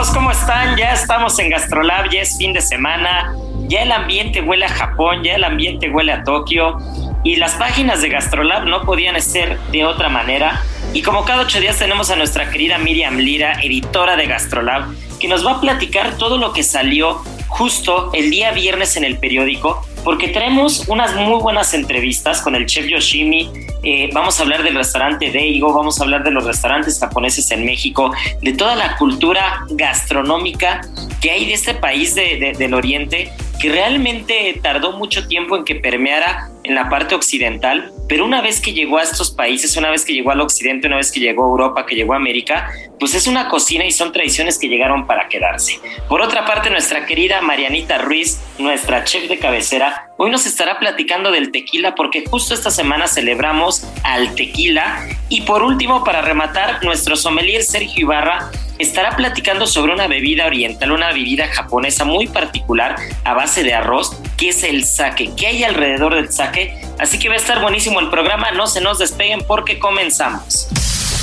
Amigos, ¿cómo están? Ya estamos en GastroLab, ya es fin de semana, ya el ambiente huele a Japón, ya el ambiente huele a Tokio y las páginas de GastroLab no podían ser de otra manera. Y como cada ocho días tenemos a nuestra querida Miriam Lira, editora de GastroLab, que nos va a platicar todo lo que salió justo el día viernes en el periódico, porque tenemos unas muy buenas entrevistas con el chef Yoshimi. Eh, vamos a hablar del restaurante Deigo, vamos a hablar de los restaurantes japoneses en México, de toda la cultura gastronómica que hay de este país del Oriente, que realmente tardó mucho tiempo en que permeara en la parte occidental, pero una vez que llegó a estos países, una vez que llegó al occidente, una vez que llegó a Europa, que llegó a América, pues es una cocina y son tradiciones que llegaron para quedarse. Por otra parte, nuestra querida Marianita Ruiz, nuestra chef de cabecera, hoy nos estará platicando del tequila porque justo esta semana celebramos al tequila. Y por último, para rematar, nuestro sommelier Sergio Ibarra estará platicando sobre una bebida oriental, una bebida japonesa muy particular a base de arroz, que es el sake. ¿Qué hay alrededor del sake? Así que va a estar buenísimo el programa, no se nos despeguen porque comenzamos.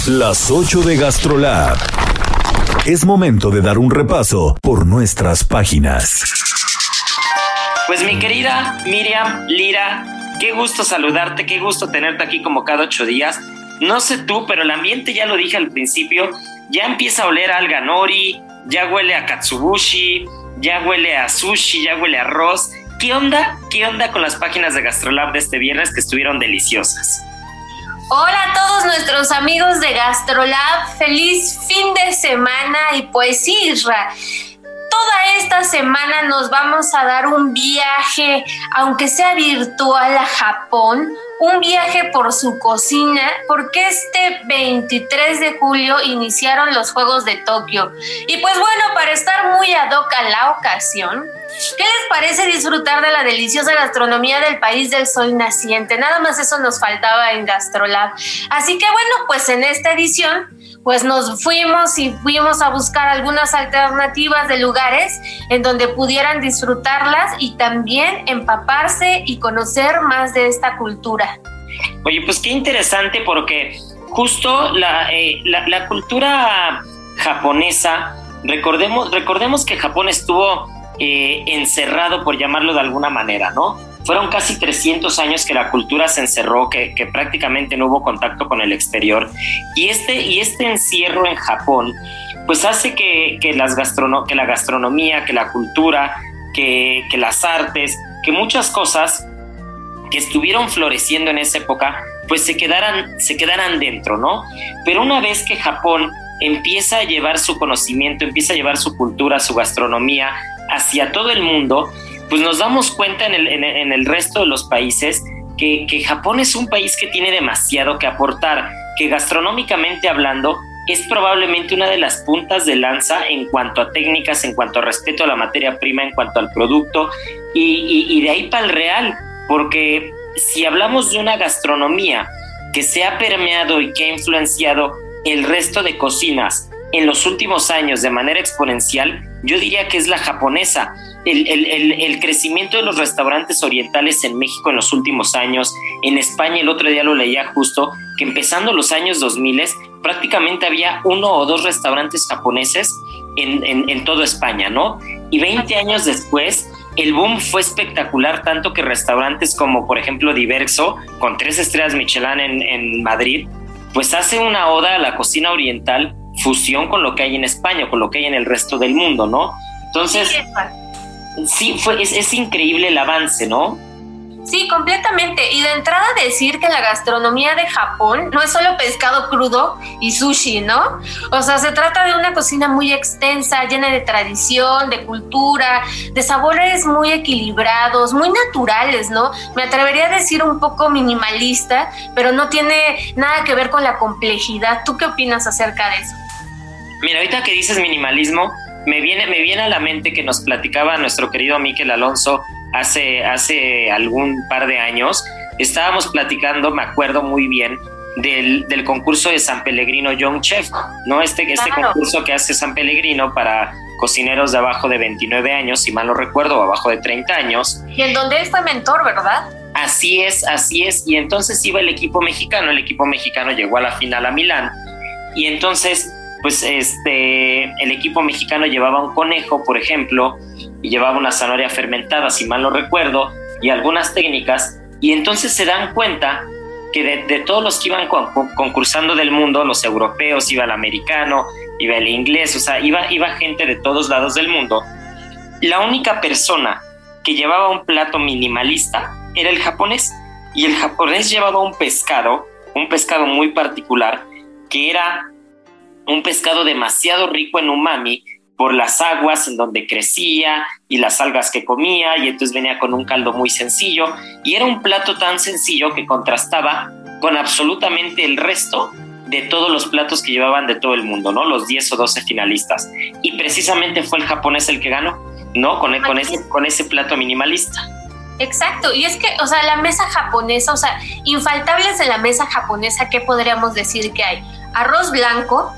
Las 8 de GastroLab. Es momento de dar un repaso por nuestras páginas. Pues mi querida Miriam Lira, qué gusto saludarte, qué gusto tenerte aquí como cada ocho días. No sé tú, pero el ambiente ya lo dije al principio, ya empieza a oler a alganori, ya huele a katsubushi, ya huele a sushi, ya huele a arroz. ¿Qué onda? ¿Qué onda con las páginas de GastroLab de este viernes que estuvieron deliciosas? Hola a todos nuestros amigos de GastroLab, feliz fin de semana y pues Isra, toda esta semana nos vamos a dar un viaje, aunque sea virtual, a Japón, un viaje por su cocina, porque este 23 de julio iniciaron los Juegos de Tokio. Y pues bueno, para estar muy ad hoc a la ocasión, ¿qué les parece disfrutar de la deliciosa gastronomía del país del sol naciente? Nada más eso nos faltaba en Gastrolab. Así que bueno, pues en esta edición pues nos fuimos y fuimos a buscar algunas alternativas de lugares en donde pudieran disfrutarlas y también empaparse y conocer más de esta cultura. Oye, pues qué interesante porque justo la, eh, la, cultura japonesa, recordemos, recordemos que Japón estuvo eh, encerrado, por llamarlo de alguna manera, ¿no? Fueron casi 300 años que la cultura se encerró, que, prácticamente no hubo contacto con el exterior. Y este, y este encierro en Japón, pues hace que, que, las gastrono que la gastronomía, que la cultura, que, que las artes, que muchas cosas que estuvieron floreciendo en esa época, pues se quedaran, se quedaran dentro, ¿no? Pero una vez que Japón empieza a llevar su conocimiento, empieza a llevar su cultura, su gastronomía hacia todo el mundo, pues nos damos cuenta en el, resto de los países que, Japón es un país que tiene demasiado que aportar, que gastronómicamente hablando es probablemente una de las puntas de lanza en cuanto a técnicas, en cuanto a respeto a la materia prima, en cuanto al producto, y, y de ahí para el real, porque si hablamos de una gastronomía que se ha permeado y que ha influenciado el resto de cocinas en los últimos años de manera exponencial, yo diría que es la japonesa el, crecimiento de los restaurantes orientales en México en los últimos años, en España el otro día lo leía justo, que empezando los años 2000 prácticamente había uno o dos restaurantes japoneses en, en, toda España, ¿no? Y 20 años después, el boom fue espectacular, tanto que restaurantes como, por ejemplo, Diverso, con tres estrellas Michelin en, en Madrid, pues hace una oda a la cocina oriental, fusión con lo que hay en España, con lo que hay en el resto del mundo, ¿no? Entonces, sí, fue, es, es increíble el avance, ¿no? Sí, completamente. Y de entrada decir que la gastronomía de Japón no es solo pescado crudo y sushi, ¿no? O sea, se trata de una cocina muy extensa, llena de tradición, de cultura, de sabores muy equilibrados, muy naturales, ¿no? Me atrevería a decir un poco minimalista, pero no tiene nada que ver con la complejidad. ¿Tú qué opinas acerca de eso? Mira, ahorita que dices minimalismo, me viene, me viene a la mente que nos platicaba nuestro querido Miquel Alonso hace, hace algún par de años, estábamos platicando, me acuerdo muy bien, del, del concurso de San Pellegrino Young Chef, ¿no? Este, este concurso que hace San Pellegrino para cocineros de abajo de 29 años, si mal no recuerdo, abajo de 30 años. Y en donde él fue mentor, ¿verdad? Así es, así es. Y entonces iba el equipo mexicano, el equipo mexicano llegó a la final a Milán. Y entonces, pues este, el equipo mexicano llevaba un conejo, por ejemplo, y llevaba una zanahoria fermentada, si mal no recuerdo, y algunas técnicas, y entonces se dan cuenta que de, todos los que iban concursando del mundo, los europeos, iba el americano, iba el inglés, o sea, iba, iba gente de todos lados del mundo, la única persona que llevaba un plato minimalista era el japonés, y el japonés llevaba un pescado, un pescado muy particular, que era un pescado demasiado rico en umami, por las aguas en donde crecía y las algas que comía y entonces venía con un caldo muy sencillo y era un plato tan sencillo que contrastaba con absolutamente el resto de todos los platos que llevaban de todo el mundo, ¿no? Los 10 o 12 finalistas. Y precisamente fue el japonés el que ganó, ¿no? Con, con, ese, con ese plato minimalista. Exacto, y es que, o sea, la mesa japonesa, o sea, infaltables de la mesa japonesa, ¿qué podríamos decir que hay? Arroz blanco,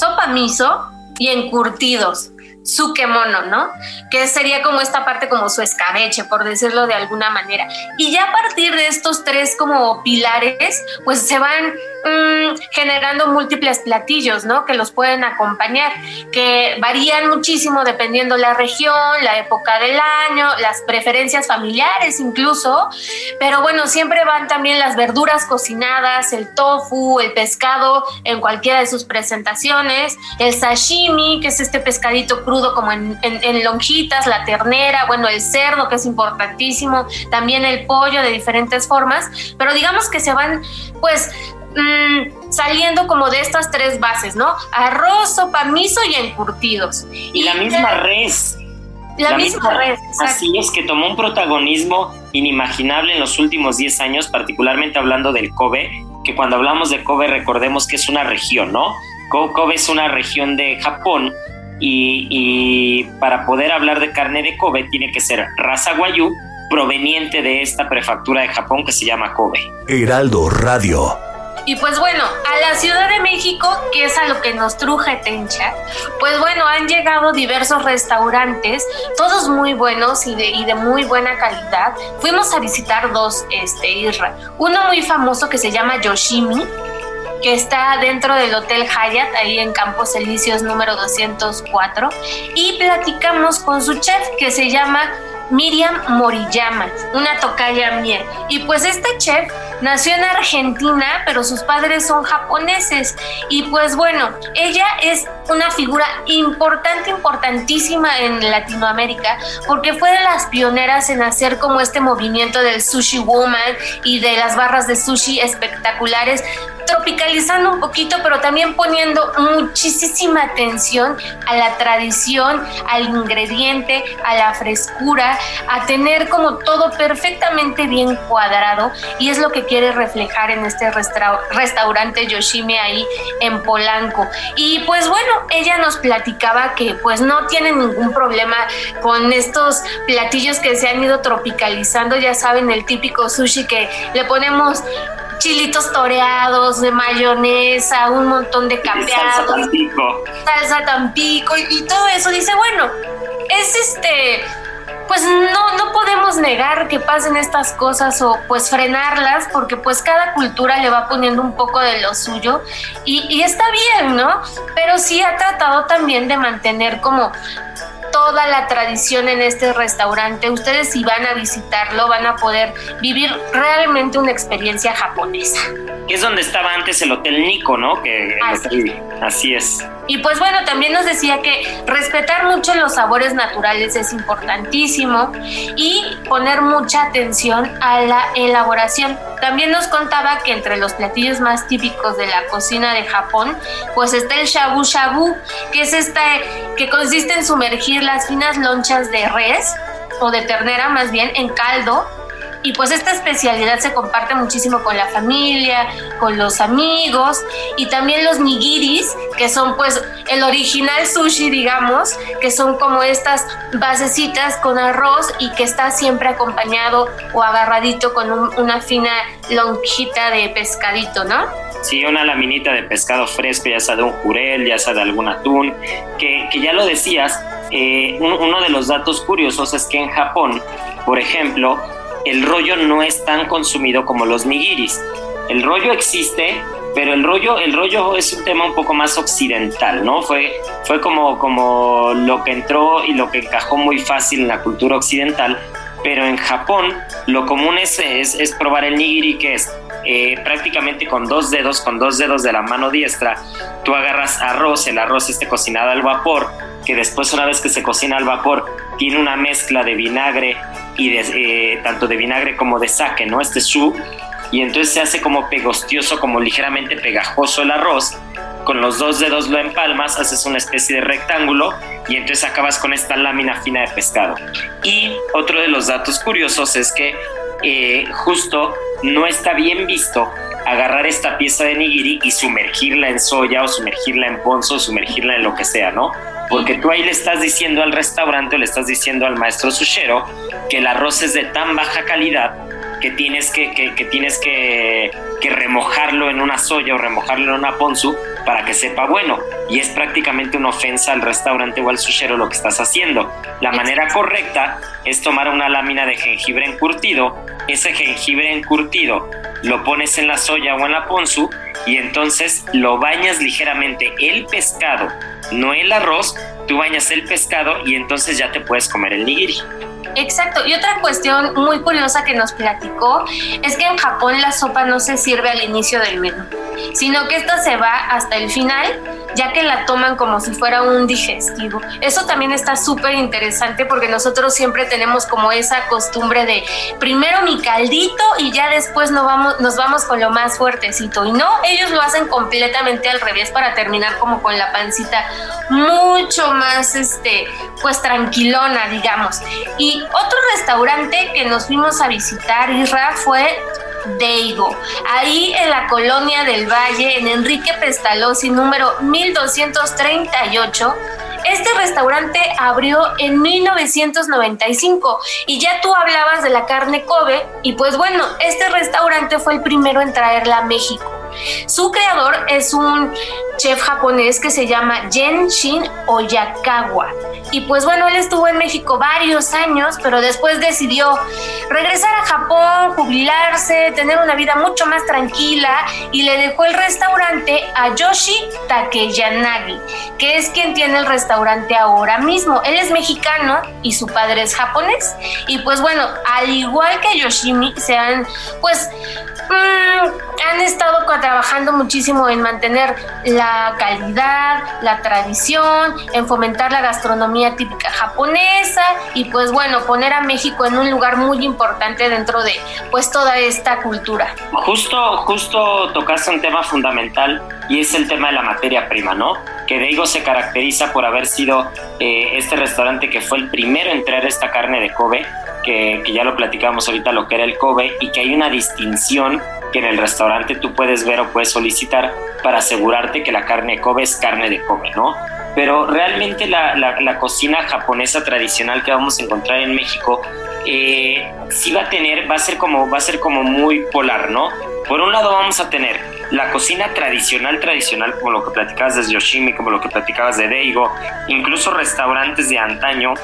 sopa miso, y encurtidos su mono, ¿no? Que sería como esta parte como su escabeche, por decirlo de alguna manera. Y ya a partir de estos tres como pilares, pues se van mm, generando múltiples platillos, ¿no? Que los pueden acompañar, que varían muchísimo dependiendo la región, la época del año, las preferencias familiares incluso, pero bueno, siempre van también las verduras cocinadas, el tofu, el pescado en cualquiera de sus presentaciones, el sashimi, que es este pescadito crudo como en, lonjitas, la ternera, bueno, el cerdo que es importantísimo, también el pollo de diferentes formas, pero digamos que se van pues mm, saliendo como de estas tres bases, ¿no? Arroz, sopa, miso y encurtidos. Y, la misma res. La, misma, res. Así es que tomó un protagonismo inimaginable en los últimos 10 años, particularmente hablando del Kobe, que cuando hablamos de Kobe recordemos que es una región, ¿no? Kobe es una región de Japón y, para poder hablar de carne de Kobe tiene que ser raza Guayú proveniente de esta prefectura de Japón que se llama Kobe. Heraldo Radio. Y pues bueno, a la Ciudad de México, que es a lo que nos truje Tencha, pues bueno, han llegado diversos restaurantes, todos muy buenos y de, y de muy buena calidad. Fuimos a visitar dos, este, Isra. Uno muy famoso que se llama Yoshimi, que está dentro del Hotel Hyatt, ahí en Campos Elíseos número 204, y platicamos con su chef que se llama Miriam Moriyama, una tocaya mía. Y pues esta chef nació en Argentina, pero sus padres son japoneses. Y pues bueno, ella es una figura importante, importantísima en Latinoamérica, porque fue de las pioneras en hacer como este movimiento del sushi woman y de las barras de sushi espectaculares tropicalizando un poquito, pero también poniendo muchísima atención a la tradición, al ingrediente, a la frescura, a tener como todo perfectamente bien cuadrado y es lo que quiere reflejar en este restaurante Yoshime ahí en Polanco. Y pues bueno, ella nos platicaba que pues no tiene ningún problema con estos platillos que se han ido tropicalizando, ya saben, el típico sushi que le ponemos chilitos toreados, de mayonesa, un montón de capeados, salsa tampico, salsa tampico y, y todo eso. Dice, bueno, es este pues no, no podemos negar que pasen estas cosas o pues frenarlas porque pues cada cultura le va poniendo un poco de lo suyo y, y está bien, ¿no? Pero sí ha tratado también de mantener como toda la tradición en este restaurante. Ustedes si van a visitarlo van a poder vivir realmente una experiencia japonesa. es donde estaba antes el Hotel Nico, ¿no? Que así. así es. Y pues bueno, también nos decía que respetar mucho los sabores naturales es importantísimo y poner mucha atención a la elaboración. También nos contaba que entre los platillos más típicos de la cocina de Japón, pues está el shabu shabu, que es esta que consiste en sumergir las finas lonchas de res o de ternera más bien en caldo y pues esta especialidad se comparte muchísimo con la familia, con los amigos y también los nigiris, que son pues el original sushi, digamos, que son como estas basecitas con arroz y que está siempre acompañado o agarradito con una fina lonjita de pescadito, ¿no? Sí, una laminita de pescado fresco, ya sea de un jurel, ya sea de algún atún, que, que ya lo decías, eh, uno de los datos curiosos es que en Japón, por ejemplo, el rollo no es tan consumido como los nigiris. El rollo existe, pero el rollo, el rollo es un tema un poco más occidental, ¿no? Fue, fue como, como lo que entró y lo que encajó muy fácil en la cultura occidental, pero en Japón lo común es, es, probar el nigiri, que es eh, prácticamente con dos dedos, con dos dedos de la mano diestra, tú agarras arroz, el arroz esté cocinado al vapor, que después una vez que se cocina al vapor tiene una mezcla de vinagre y eh, tanto de vinagre como de sake, ¿no? Este su y entonces se hace como pegostioso, como ligeramente pegajoso el arroz. Con los dos dedos lo empalmas, haces una especie de rectángulo y entonces acabas con esta lámina fina de pescado. Y otro de los datos curiosos es que eh, justo no está bien visto agarrar esta pieza de nigiri y sumergirla en soya o sumergirla en ponzo o sumergirla en lo que sea, ¿no? Porque tú ahí le estás diciendo al restaurante o le estás diciendo al maestro sushero que el arroz es de tan baja calidad que tienes que, que, tienes que, que, remojarlo en una soya o remojarlo en una ponzu para que sepa bueno. Y es prácticamente una ofensa al restaurante o al sushero lo que estás haciendo. La manera correcta es tomar una lámina de jengibre encurtido, ese jengibre encurtido lo pones en la soya o en la ponzu y entonces lo bañas ligeramente el pescado, no el arroz, tú bañas el pescado y entonces ya te puedes comer el nigiri. Exacto. Y otra cuestión muy curiosa que nos platicó es que en Japón la sopa no se sirve al inicio del menú, sino que esta se va hasta el final, ya que la toman como si fuera un digestivo. Eso también está súper interesante porque nosotros siempre tenemos como esa costumbre de primero mi caldito y ya después nos vamos, nos vamos con lo más fuertecito. Y no, ellos lo hacen completamente al revés para terminar como con la pancita mucho más, este, pues tranquilona, digamos. Y otro restaurante que nos fuimos a visitar, Isra, fue Deigo, ahí en la colonia del Valle, en Enrique Pestalozzi, número 1238. Este restaurante abrió en 1995 y ya tú hablabas de la carne Kobe y pues bueno, este restaurante fue el primero en traerla a México. Su creador es un chef japonés que se llama Shin Oyakawa. Y pues bueno, él estuvo en México varios años, pero después decidió regresar a Japón, jubilarse, tener una vida mucho más tranquila y le dejó el restaurante a Yoshi Takeyanagi, que es quien tiene el restaurante ahora mismo. Él es mexicano y su padre es japonés. Y pues bueno, al igual que Yoshimi, se han pues mm, han estado trabajando muchísimo en mantener la calidad, la tradición, en fomentar la gastronomía típica japonesa y pues bueno, poner a México en un lugar muy importante dentro de pues toda esta cultura. Justo, justo tocaste un tema fundamental y es el tema de la materia prima, ¿no? Que Deigo se caracteriza por haber sido eh, este restaurante que fue el primero en traer esta carne de Kobe, que, ya lo platicamos ahorita lo que era el Kobe y que hay una distinción que en el restaurante tú puedes ver o puedes solicitar para asegurarte que la carne Kobe es carne de Kobe, ¿no? Pero realmente la, la, cocina japonesa tradicional que vamos a encontrar en México eh, sí va a tener, va a ser como, va a ser como muy polar, ¿no? Por un lado vamos a tener la cocina tradicional, tradicional, como lo que platicabas de Yoshimi, como lo que platicabas de Deigo, incluso restaurantes de antaño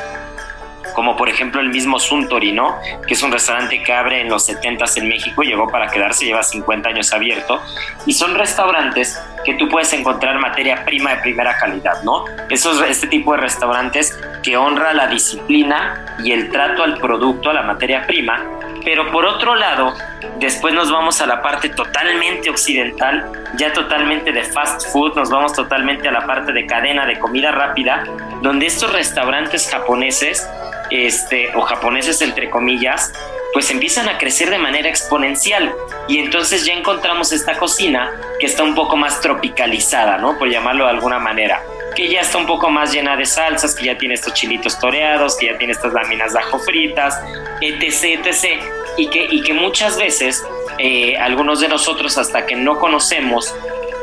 como por ejemplo el mismo Suntory, ¿no? Que es un restaurante que abre en los 70s en México, llegó para quedarse, lleva 50 años abierto, y son restaurantes que tú puedes encontrar materia prima de primera calidad, ¿no? Esos, este tipo de restaurantes que honra la disciplina y el trato al producto, a la materia prima, pero por otro lado, después nos vamos a la parte totalmente occidental, ya totalmente de fast food, nos vamos totalmente a la parte de cadena de comida rápida, donde estos restaurantes japoneses, este, o japoneses entre comillas, pues empiezan a crecer de manera exponencial y entonces ya encontramos esta cocina que está un poco más tropicalizada, ¿no? Por llamarlo de alguna manera que ya está un poco más llena de salsas, que ya tiene estos chilitos toreados, que ya tiene estas láminas de ajo fritas, etc, etc. Y que, y que muchas veces eh, algunos de nosotros hasta que no conocemos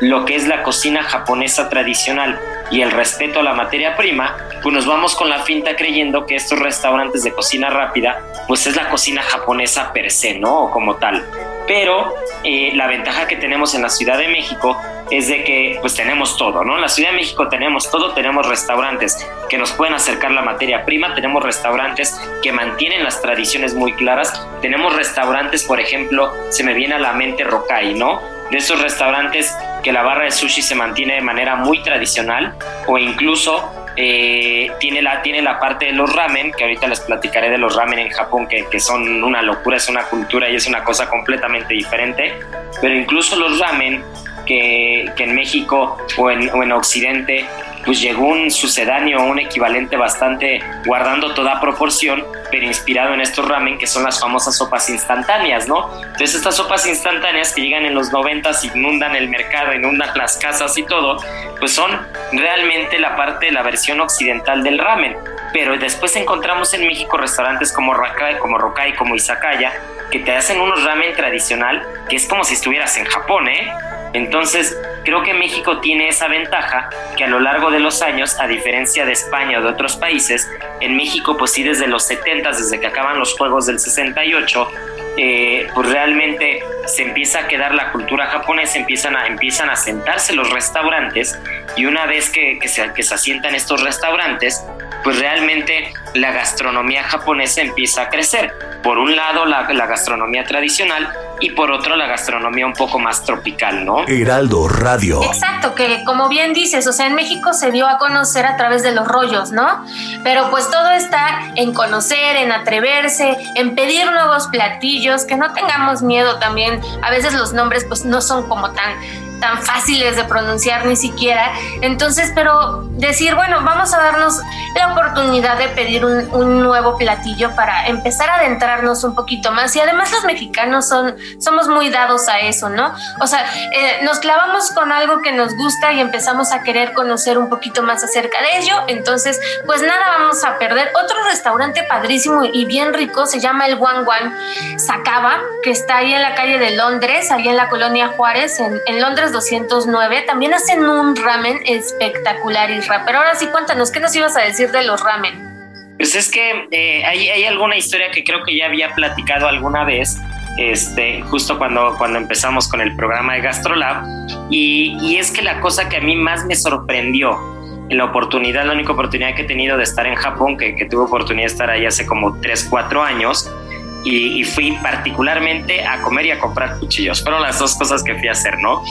lo que es la cocina japonesa tradicional y el respeto a la materia prima, pues nos vamos con la finta creyendo que estos restaurantes de cocina rápida, pues es la cocina japonesa per se, ¿no? Como tal. Pero eh, la ventaja que tenemos en la Ciudad de México es de que pues tenemos todo, ¿no? En la Ciudad de México tenemos todo, tenemos restaurantes que nos pueden acercar la materia prima, tenemos restaurantes que mantienen las tradiciones muy claras, tenemos restaurantes, por ejemplo, se me viene a la mente Rokai, ¿no? De esos restaurantes que la barra de sushi se mantiene de manera muy tradicional o incluso eh, tiene, la, tiene la parte de los ramen, que ahorita les platicaré de los ramen en Japón, que, que, son una locura, es una cultura y es una cosa completamente diferente, pero incluso los ramen que, que en México o en, o en Occidente pues llegó un sucedáneo, un equivalente bastante guardando toda proporción, pero inspirado en estos ramen que son las famosas sopas instantáneas, ¿no? Entonces estas sopas instantáneas que llegan en los 90 inundan el mercado, inundan las casas y todo, pues son realmente la parte la versión occidental del ramen. Pero después encontramos en México restaurantes como Rakai, como Rokai, como Izakaya, que te hacen unos ramen tradicional que es como si estuvieras en Japón, ¿eh? Entonces, creo que México tiene esa ventaja que a lo largo de los años, a diferencia de España o de otros países, en México, pues sí, desde los 70, desde que acaban los Juegos del 68, eh, pues realmente se empieza a quedar la cultura japonesa, empiezan a, empiezan a sentarse los restaurantes y una vez que, se, que se asientan estos restaurantes, pues realmente la gastronomía japonesa empieza a crecer. Por un lado la, la, gastronomía tradicional y por otro la gastronomía un poco más tropical, ¿no? Heraldo Radio. Exacto, que como bien dices, o sea, en México se dio a conocer a través de los rollos, ¿no? Pero pues todo está en conocer, en atreverse, en pedir nuevos platillos, que no tengamos miedo también. A veces los nombres pues no son como tan tan fáciles de pronunciar ni siquiera. Entonces, pero decir, bueno, vamos a darnos la oportunidad de pedir un, nuevo platillo para empezar a adentrarnos un poquito más. Y además los mexicanos son, somos muy dados a eso, ¿no? O sea, eh, nos clavamos con algo que nos gusta y empezamos a querer conocer un poquito más acerca de ello. Entonces, pues nada vamos a perder. Otro restaurante padrísimo y bien rico se llama el One One Sacaba, que está ahí en la calle de Londres, ahí en la colonia Juárez, en, en Londres 209 también hacen un ramen espectacular, Isra. Pero ahora sí, cuéntanos, ¿qué nos ibas a decir de los ramen? Pues es que eh, hay, hay, alguna historia que creo que ya había platicado alguna vez, este, justo cuando, cuando empezamos con el programa de GastroLab, y, y es que la cosa que a mí más me sorprendió en la oportunidad, la única oportunidad que he tenido de estar en Japón, que, que tuve oportunidad de estar ahí hace como 3, 4 años, y, fui particularmente a comer y a comprar cuchillos. Fueron las dos cosas que fui a hacer, ¿no?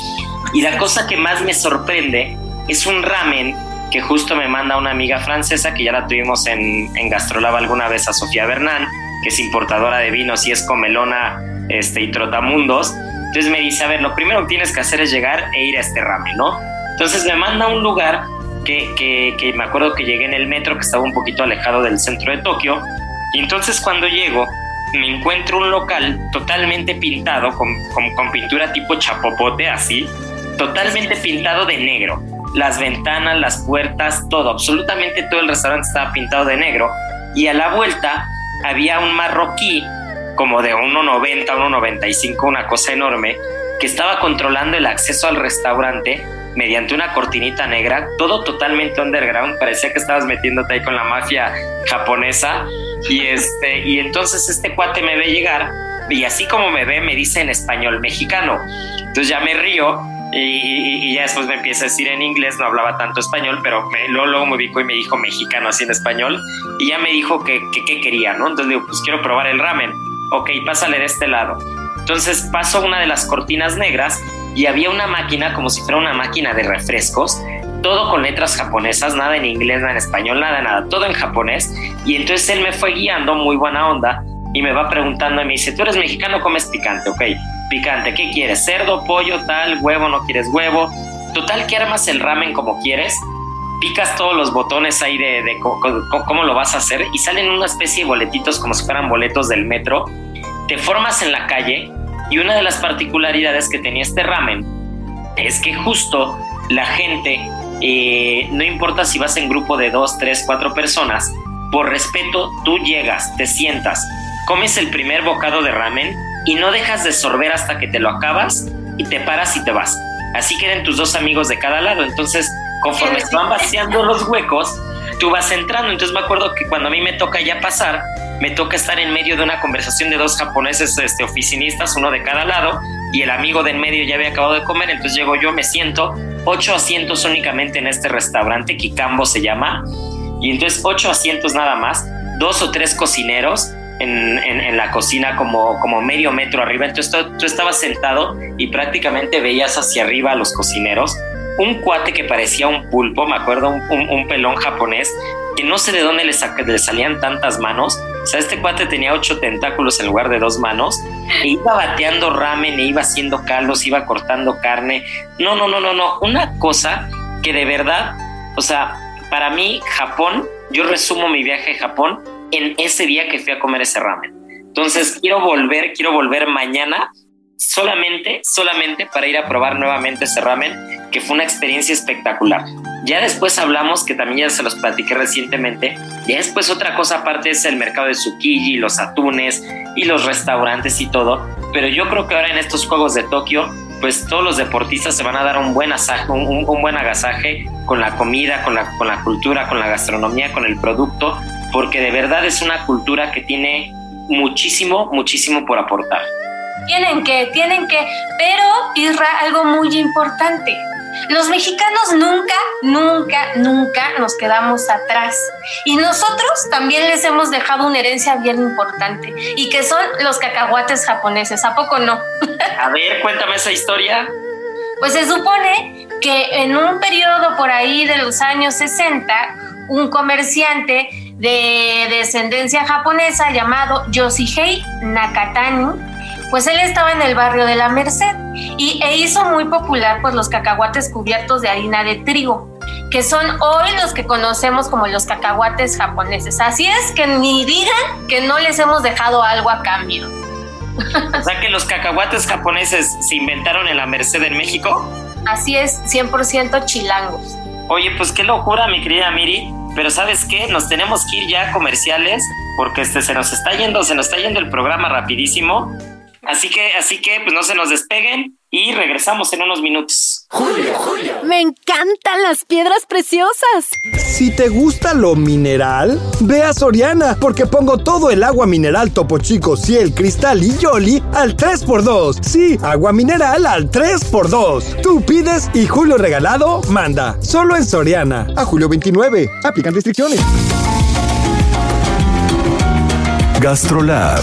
Y la cosa que más me sorprende es un ramen que justo me manda una amiga francesa que ya la tuvimos en, en Gastrolab alguna vez a Sofía Bernán, que es importadora de vinos y es comelona este, y trotamundos. Entonces me dice, a ver, lo primero que tienes que hacer es llegar e ir a este ramen, ¿no? Entonces me manda a un lugar que, que, que me acuerdo que llegué en el metro, que estaba un poquito alejado del centro de Tokio. Y entonces cuando llego, me encuentro un local totalmente pintado, con, con, pintura tipo chapopote, así, totalmente pintado de negro. Las ventanas, las puertas, todo, absolutamente todo el restaurante estaba pintado de negro. Y a la vuelta había un marroquí, como de 1,90, 1,95, una cosa enorme, que estaba controlando el acceso al restaurante mediante una cortinita negra, todo totalmente underground, parecía que estabas metiéndote ahí con la mafia japonesa y, este, y entonces este cuate me ve llegar y así como me ve, me dice en español mexicano. Entonces ya me río y, ya después me empieza a decir en inglés, no hablaba tanto español, pero me, luego, me ubicó y me dijo mexicano así en español y ya me dijo que qué quería, ¿no? Entonces digo, pues quiero probar el ramen. Ok, pásale de este lado. Entonces paso una de las cortinas negras y había una máquina como si fuera una máquina de refrescos todo con letras japonesas, nada en inglés, nada en español, nada, nada, todo en japonés. Y entonces él me fue guiando, muy buena onda, y me va preguntando y me dice, tú eres mexicano, comes picante, ok, picante, ¿qué quieres? ¿Cerdo, pollo, tal, huevo, no quieres huevo? Total que armas el ramen como quieres, picas todos los botones ahí de, cómo lo vas a hacer y salen una especie de boletitos como si fueran boletos del metro, te formas en la calle y una de las particularidades que tenía este ramen es que justo la gente, eh, no importa si vas en grupo de dos, tres, cuatro personas, por respeto tú llegas, te sientas, comes el primer bocado de ramen y no dejas de sorber hasta que te lo acabas y te paras y te vas. Así queden tus dos amigos de cada lado. Entonces, conforme se van vaciando los huecos, tú vas entrando. Entonces me acuerdo que cuando a mí me toca ya pasar, me toca estar en medio de una conversación de dos japoneses este, oficinistas, uno de cada lado, y el amigo de en medio ya había acabado de comer, entonces llego yo, me siento, ocho asientos únicamente en este restaurante, Kikambo se llama, y entonces ocho asientos nada más, dos o tres cocineros, en, la cocina como, como medio metro arriba. Entonces tú, estabas sentado y prácticamente veías hacia arriba a los cocineros. Un cuate que parecía un pulpo, me acuerdo, un, pelón japonés, que no sé de dónde le, le, salían tantas manos. O sea, este cuate tenía ocho tentáculos en lugar de dos manos. E iba bateando ramen, e iba haciendo caldos, iba cortando carne. No, no, no, no, no. Una cosa que de verdad, o sea, para mí, Japón, yo resumo mi viaje a Japón en ese día que fui a comer ese ramen. Entonces quiero volver, quiero volver mañana solamente, solamente para ir a probar nuevamente ese ramen, que fue una experiencia espectacular. Ya después hablamos, que también ya se los platiqué recientemente, ya después otra cosa aparte es el mercado de Tsukiji, los atunes y los restaurantes y todo, pero yo creo que ahora en estos Juegos de Tokio, pues todos los deportistas se van a dar un buen, un, buen agasaje con la comida, con la cultura, con la gastronomía, con el producto, porque de verdad es una cultura que tiene muchísimo, muchísimo por aportar. Tienen que, tienen que, pero Isra, algo muy importante. Los mexicanos nunca, nunca, nunca nos quedamos atrás. Y nosotros también les hemos dejado una herencia bien importante, y que son los cacahuates japoneses. ¿A poco no? A ver, cuéntame esa historia. Pues se supone que en un periodo por ahí de los años 60, un comerciante de descendencia japonesa llamado Yoshihei Nakatani, pues él estaba en el barrio de la Merced y, e hizo muy popular pues los cacahuates cubiertos de harina de trigo, que son hoy los que conocemos como los cacahuates japoneses. Así es que ni digan que no les hemos dejado algo a cambio. O sea que los cacahuates japoneses se inventaron en la Merced en México. Así es, 100% chilangos. Oye, pues qué locura, mi querida Miri. Pero ¿sabes qué? Nos tenemos que ir ya a comerciales porque este, se nos está yendo, se nos está yendo el programa rapidísimo. Así que, así que, pues no se nos despeguen y regresamos en unos minutos. Julio, Julio. Me encantan las piedras preciosas. Si te gusta lo mineral, ve a Soriana, porque pongo todo el agua mineral Topo Chico, Ciel, Cristal y Yoli al 3x2. Sí, agua mineral al 3x2. Tú pides y Julio Regalado manda. Solo en Soriana. A julio 29. Aplican restricciones. Gastrolab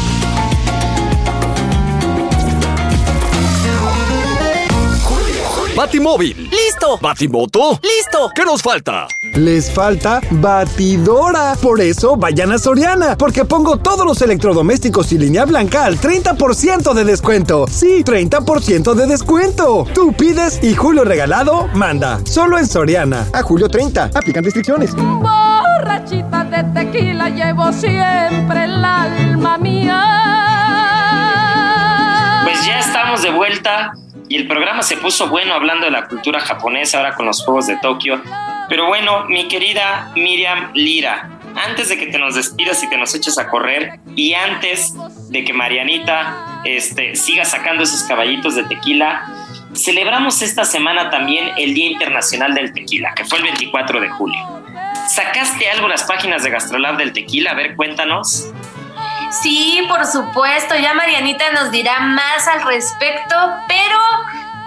Batimóvil. ¡Listo! Batimoto. ¡Listo! ¿Qué nos falta? Les falta batidora. Por eso vayan a Soriana, porque pongo todos los electrodomésticos y línea blanca al 30% de descuento. Sí, 30% de descuento. Tú pides y Julio Regalado manda. Solo en Soriana. A julio 30. Aplican restricciones. Borrachita de tequila llevo siempre el alma mía. Pues ya estamos de vuelta y el programa se puso bueno hablando de la cultura japonesa ahora con los Juegos de Tokio. Pero bueno, mi querida Miriam Lira, antes de que te nos despidas y te nos eches a correr y antes de que Marianita este, siga sacando esos caballitos de tequila, celebramos esta semana también el Día Internacional del Tequila, que fue el 24 de julio. ¿Sacaste algo las páginas de Gastrolab del tequila? A ver, cuéntanos. Sí, por supuesto, ya Marianita nos dirá más al respecto, pero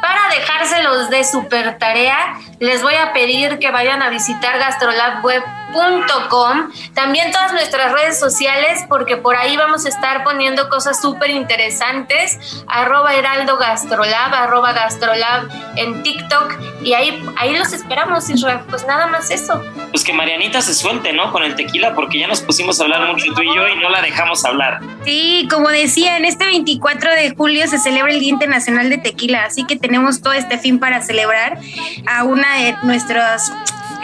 para dejárselos de super tarea, les voy a pedir que vayan a visitar gastrolabweb.com, también todas nuestras redes sociales, porque por ahí vamos a estar poniendo cosas súper interesantes, arroba heraldo gastrolab, arroba gastrolab en TikTok, y ahí, ahí los esperamos, Israel. Pues nada más eso. Pues que Marianita se suelte, ¿no? Con el tequila, porque ya nos pusimos a hablar mucho tú y yo y no la dejamos hablar. Sí, como decía, en este 24 de julio se celebra el Día Internacional de Tequila, así que tenemos todo este fin para celebrar a una de nuestras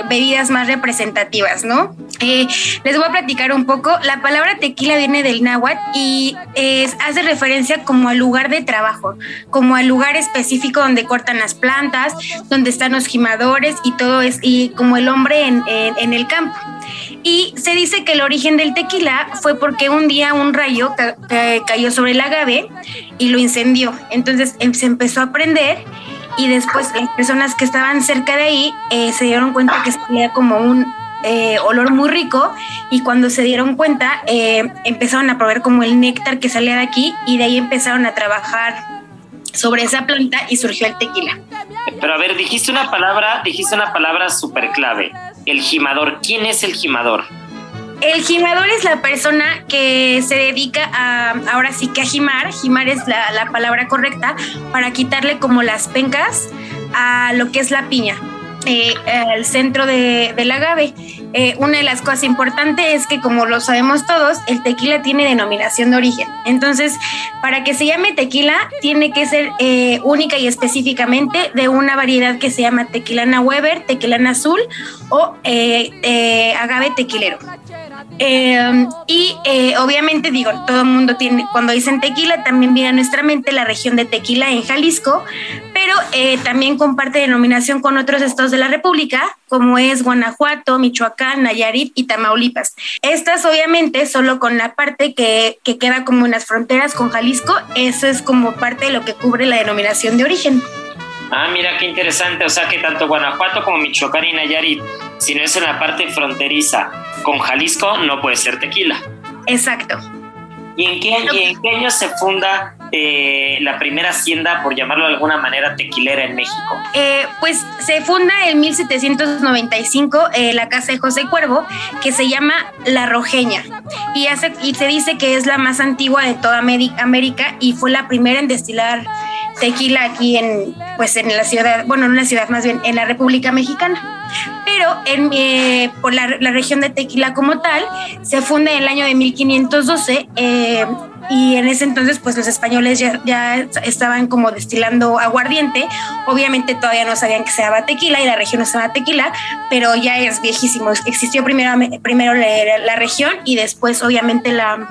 bebidas más representativas, ¿no? Eh, les voy a platicar un poco. La palabra tequila viene del náhuatl y es, hace referencia como al lugar de trabajo, como al lugar específico donde cortan las plantas, donde están los gimadores y todo es, y como el hombre en, el campo. Y se dice que el origen del tequila fue porque un día un rayo ca ca cayó sobre el agave y lo incendió. Entonces em, se empezó a prender y después las personas que estaban cerca de ahí eh, se dieron cuenta que salía como un eh, olor muy rico y cuando se dieron cuenta eh, empezaron a probar como el néctar que salía de aquí y de ahí empezaron a trabajar sobre esa planta y surgió el tequila. Pero a ver, dijiste una palabra, dijiste una palabra súper clave, el gimador. ¿Quién es el gimador? El gimador es la persona que se dedica a, ahora sí que a gimar, gimar es la, la palabra correcta, para quitarle como las pencas a lo que es la piña, eh, al centro de, del agave. Eh, una de las cosas importantes es que, como lo sabemos todos, el tequila tiene denominación de origen. Entonces, para que se llame tequila, tiene que ser eh, única y específicamente de una variedad que se llama tequilana Weber, tequilana azul o eh, agave tequilero. Eh, y eh, obviamente digo, todo el mundo tiene, cuando dicen tequila, también viene a nuestra mente la región de Tequila en Jalisco, pero eh, también comparte denominación con otros estados de la República, como es Guanajuato, Michoacán, Nayarit y Tamaulipas. Estas obviamente solo con la parte que, que queda como en las fronteras con Jalisco, eso es como parte de lo que cubre la denominación de origen. Ah, mira qué interesante. O sea que tanto Guanajuato como Michoacán y Nayarit, si no es en la parte fronteriza con Jalisco, no puede ser tequila. Exacto. ¿Y en qué, y en qué año se funda eh, la primera hacienda, por llamarlo de alguna manera, tequilera en México? Eh, pues se funda en 1795 eh, la casa de José Cuervo, que se llama La Rojeña, y, hace, y se dice que es la más antigua de toda América y fue la primera en destilar tequila aquí en, pues en la ciudad, bueno, en una ciudad más bien, en la República Mexicana. Pero en, eh, por la, la, región de Tequila como tal, se funda en el año de 1512 eh, y en ese entonces pues los españoles ya, ya, estaban como destilando aguardiente. Obviamente todavía no sabían que se llamaba tequila y la región no se llama tequila, pero ya es viejísimo. Existió primero, primero la, la región y después obviamente la,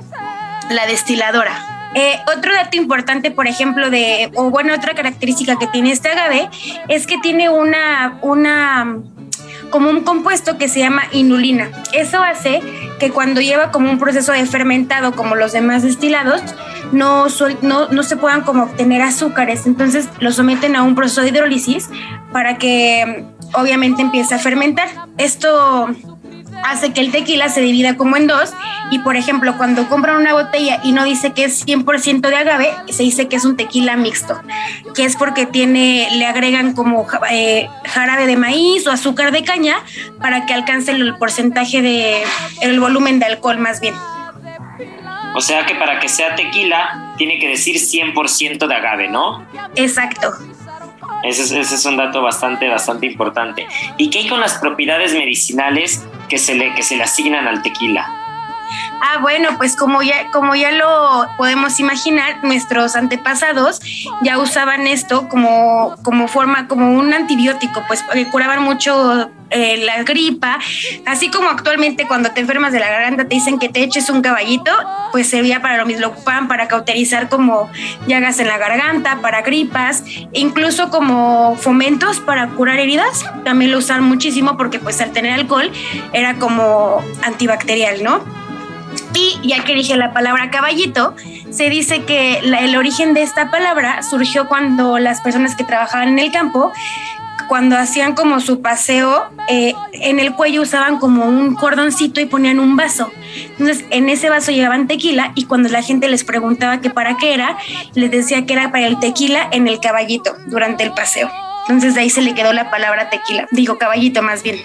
la destiladora. Eh, otro dato importante, por ejemplo, de, o bueno, otra característica que tiene este agave es que tiene una, una, como un compuesto que se llama inulina. Eso hace que cuando lleva como un proceso de fermentado como los demás destilados, no, no, no se puedan como obtener azúcares. Entonces lo someten a un proceso de hidrólisis para que obviamente empiece a fermentar. Esto hace que el tequila se divida como en dos y por ejemplo cuando compran una botella y no dice que es 100% de agave, se dice que es un tequila mixto, que es porque tiene, le agregan como eh, jarabe de maíz o azúcar de caña para que alcance el porcentaje de, el volumen de alcohol más bien. O sea que para que sea tequila tiene que decir 100% de agave, ¿no? Exacto. Ese es, ese es, un dato bastante, bastante importante. ¿Y qué hay con las propiedades medicinales que se le, que se le asignan al tequila? Ah, bueno, pues como ya, como ya lo podemos imaginar, nuestros antepasados ya usaban esto como, como forma, como un antibiótico, pues curaban mucho eh, la gripa, así como actualmente cuando te enfermas de la garganta te dicen que te eches un caballito, pues servía para lo mismo, lo ocupaban para cauterizar como llagas en la garganta, para gripas, incluso como fomentos para curar heridas, también lo usaban muchísimo porque pues al tener alcohol era como antibacterial, ¿no? Y ya que dije la palabra caballito, se dice que el origen de esta palabra surgió cuando las personas que trabajaban en el campo cuando hacían como su paseo, eh, en el cuello usaban como un cordoncito y ponían un vaso. Entonces, en ese vaso llevaban tequila y cuando la gente les preguntaba que para qué era, les decía que era para el tequila en el caballito durante el paseo. Entonces, de ahí se le quedó la palabra tequila, digo caballito más bien.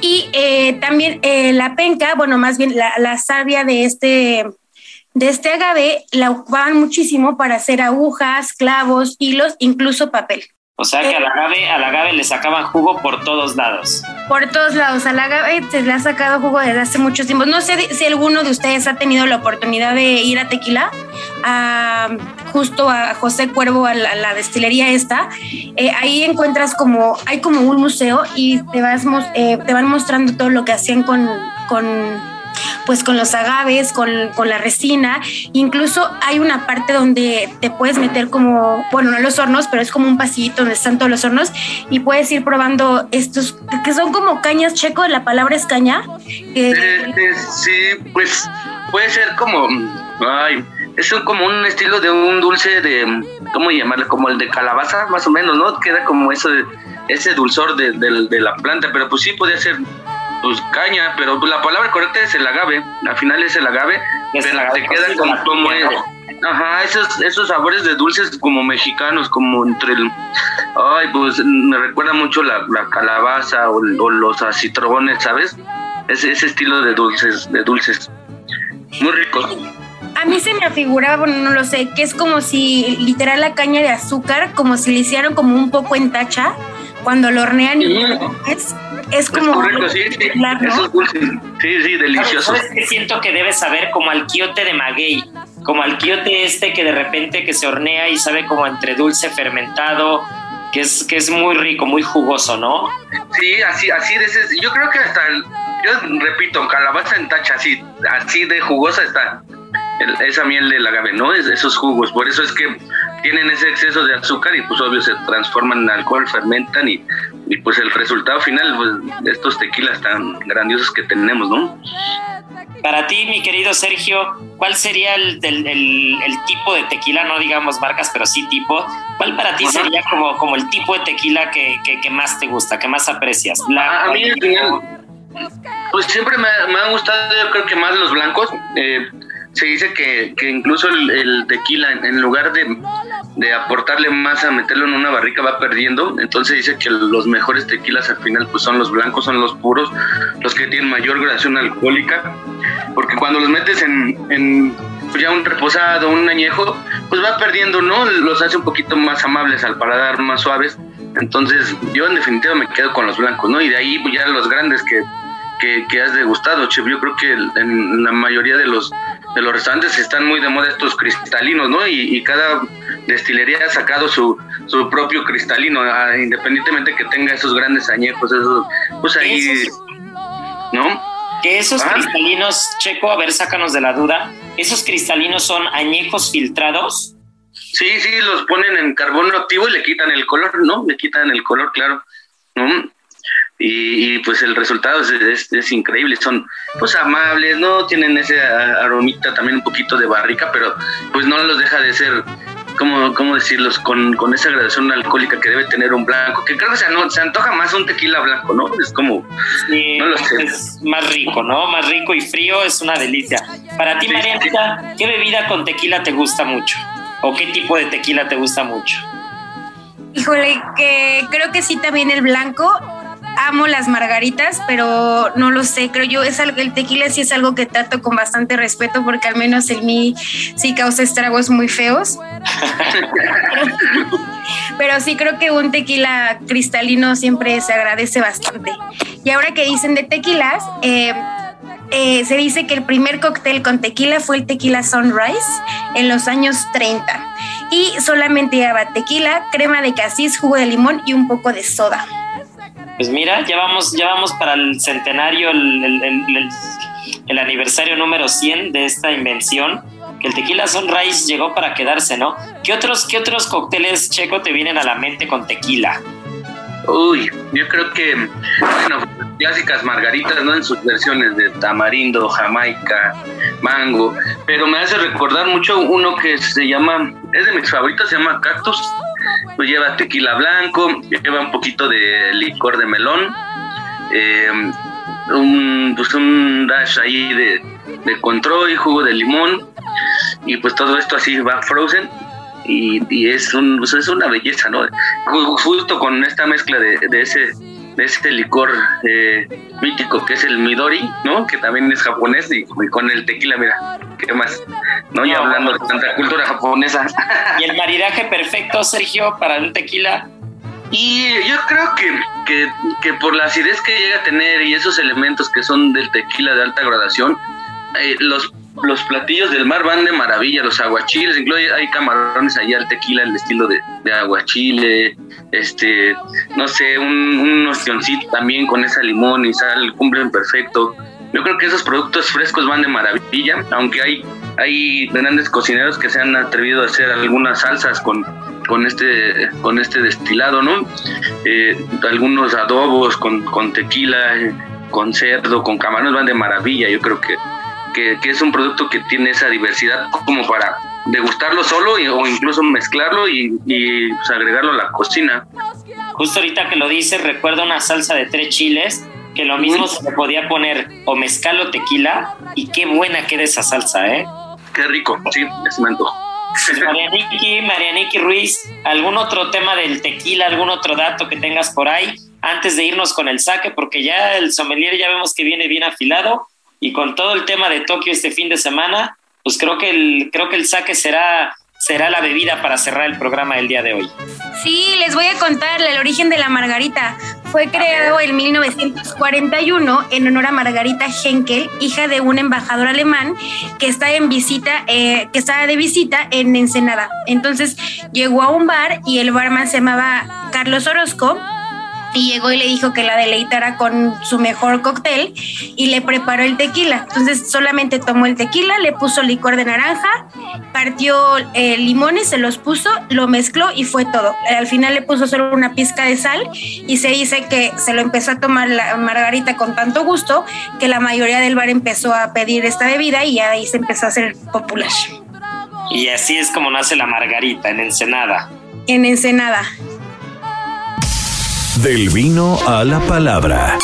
Y eh, también eh, la penca, bueno, más bien la, la savia de este de este agave la ocupaban muchísimo para hacer agujas, clavos, hilos, incluso papel. O sea que al agave, al agave le sacaban jugo por todos lados. Por todos lados, al agave se le ha sacado jugo desde hace mucho tiempo. No sé si alguno de ustedes ha tenido la oportunidad de ir a Tequila, justo a José Cuervo, a la, destilería esta. Eh, ahí encuentras como, hay como un museo y te, vas, eh, te van mostrando todo lo que hacían con, con pues con los agaves, con, la resina. Incluso hay una parte donde te puedes meter como, bueno, no los hornos, pero es como un pasillito donde están todos los hornos y puedes ir probando estos, que son como cañas, checo, la palabra es caña. sí, pues puede ser como, ay, es como un estilo de un dulce de, ¿cómo llamarlo? Como el de calabaza, más o menos, ¿no? Queda como eso ese dulzor de, de, la planta, pero pues sí puede ser pues caña, pero la palabra correcta es el agave, al final es el agave, pero te queda como, como ajá, esos, esos sabores de dulces como mexicanos, como entre el, ay, pues me recuerda mucho la, calabaza o, los acitrones, ¿sabes? Ese, ese estilo de dulces, de dulces, muy ricos. A mí se me afiguraba, bueno, no lo sé, que es como si literal la caña de azúcar, como si le hicieron como un poco en tacha, cuando lo hornean y es, es como. sí, sí. Sí, sí, delicioso. ¿Sabes que siento que debes saber como al quiote de maguey? Como al quiote este que de repente que se hornea y sabe como entre dulce fermentado, que es, que es muy rico, muy jugoso, ¿no? Sí, así, así de ese, yo creo que hasta, yo repito, calabaza en tacha, así, así de jugosa está esa miel del agave, ¿no? Es esos jugos, por eso es que tienen ese exceso de azúcar y pues obvio se transforman en alcohol, fermentan y, y pues el resultado final pues, de estos tequilas tan grandiosos que tenemos, ¿no? Para ti, mi querido Sergio, ¿cuál sería el, el, tipo de tequila? No digamos marcas, pero sí tipo. ¿Cuál para ti sería como, como el tipo de tequila que, que, más te gusta, que más aprecias? a mí, pues siempre me, me han gustado, yo creo que más los blancos. Eh, se dice que, que incluso el, tequila, en lugar de, de, aportarle más a meterlo en una barrica, va perdiendo. Entonces dice que los mejores tequilas al final pues son los blancos, son los puros, los que tienen mayor gradación alcohólica. Porque cuando los metes en, en ya un reposado, un añejo, pues va perdiendo, ¿no? Los hace un poquito más amables al paladar, más suaves. Entonces yo en definitiva me quedo con los blancos, ¿no? Y de ahí pues, ya los grandes que, que, que has degustado, Chef. Yo creo que en la mayoría de los de los restaurantes están muy de moda estos cristalinos, ¿no? Y, cada destilería ha sacado su, su propio cristalino, ah, independientemente que tenga esos grandes añejos, esos, pues ahí, ¿no? Que esos ah. cristalinos, Checo, a ver, sácanos de la duda, ¿esos cristalinos son añejos filtrados? Sí, sí, los ponen en carbono activo y le quitan el color, ¿no? Le quitan el color, claro. ¿no? Y, pues el resultado es, es, increíble, son pues amables, ¿no? Tienen ese aromita también un poquito de barrica, pero pues no los deja de ser, ¿cómo, cómo decirlos? Con, con esa gradación alcohólica que debe tener un blanco, que creo que se, no, se antoja más un tequila blanco, ¿no? Es como, no lo sé. Es más rico, ¿no? Más rico y frío, es una delicia. Para ti, Marianita, ¿qué bebida con tequila te gusta mucho? ¿O qué tipo de tequila te gusta mucho? Híjole, que creo que sí también el blanco amo las margaritas, pero no lo sé, creo yo, es algo, el tequila sí es algo que trato con bastante respeto porque al menos en mí sí causa estragos muy feos. pero sí creo que un tequila cristalino siempre se agradece bastante. Y ahora que dicen de tequilas, eh, eh, se dice que el primer cóctel con tequila fue el tequila Sunrise en los años 30 y solamente llevaba tequila, crema de casis, jugo de limón y un poco de soda. Pues mira, ya vamos, ya vamos para el centenario, el, el, aniversario número 100 de esta invención, que el tequila Sunrise llegó para quedarse, ¿no? ¿Qué otros, qué otros cócteles checo te vienen a la mente con tequila? Uy, yo creo que, bueno, clásicas margaritas, ¿no? En sus versiones de tamarindo, jamaica, mango, pero me hace recordar mucho uno que se llama, es de mis favoritos, se llama Cactus, pues lleva tequila blanco, lleva un poquito de licor de melón, eh, un, pues un dash ahí de, de control, jugo de limón, y pues todo esto así va frozen y, es, un, pues es una belleza, ¿no? Justo con esta mezcla de, de ese de ese licor eh, mítico que es el Midori, ¿no? Que también es japonés y, con el tequila, mira, ¿qué más? ¿No? ya hablando de tanta cultura japonesa. Y el maridaje perfecto, Sergio, para el tequila. Y yo creo que, que, que, por la acidez que llega a tener y esos elementos que son del tequila de alta gradación, eh, los los platillos del mar van de maravilla, los aguachiles, incluso hay camarones allá al tequila, el estilo de, aguachile, este, no sé, un, un también con esa limón y sal, cumplen perfecto. Yo creo que esos productos frescos van de maravilla, aunque hay, hay grandes cocineros que se han atrevido a hacer algunas salsas con, con este con este destilado, ¿no? Eh, algunos adobos con, con tequila, con cerdo, con camarones van de maravilla. Yo creo que que, es un producto que tiene esa diversidad como para degustarlo solo o incluso mezclarlo y, pues, agregarlo a la cocina. Justo ahorita que lo dices, recuerdo una salsa de tres chiles que lo mismo se le podía poner o mezcal o tequila y qué buena queda esa salsa, ¿eh? Qué rico, sí, es me antojo. Pues, Marianiki, Marianiki Ruiz, ¿algún otro tema del tequila, algún otro dato que tengas por ahí antes de irnos con el saque? Porque ya el sommelier ya vemos que viene bien afilado y con todo el tema de Tokio este fin de semana, pues creo que el, creo que el saque será, será la bebida para cerrar el programa del día de hoy. Sí, les voy a contar el origen de la margarita. Fue creado en 1941 en honor a Margarita Henkel, hija de un embajador alemán que está en visita, eh, que estaba de visita en Ensenada. Entonces llegó a un bar y el barman se llamaba Carlos Orozco y llegó y le dijo que la deleitara con su mejor cóctel y le preparó el tequila. Entonces solamente tomó el tequila, le puso licor de naranja, partió eh, limones, se los puso, lo mezcló y fue todo. Al final le puso solo una pizca de sal y se dice que se lo empezó a tomar la Margarita con tanto gusto que la mayoría del bar empezó a pedir esta bebida y ahí se empezó a hacer popular. Y así es como nace la Margarita en Ensenada. En Ensenada. Del vino a la palabra.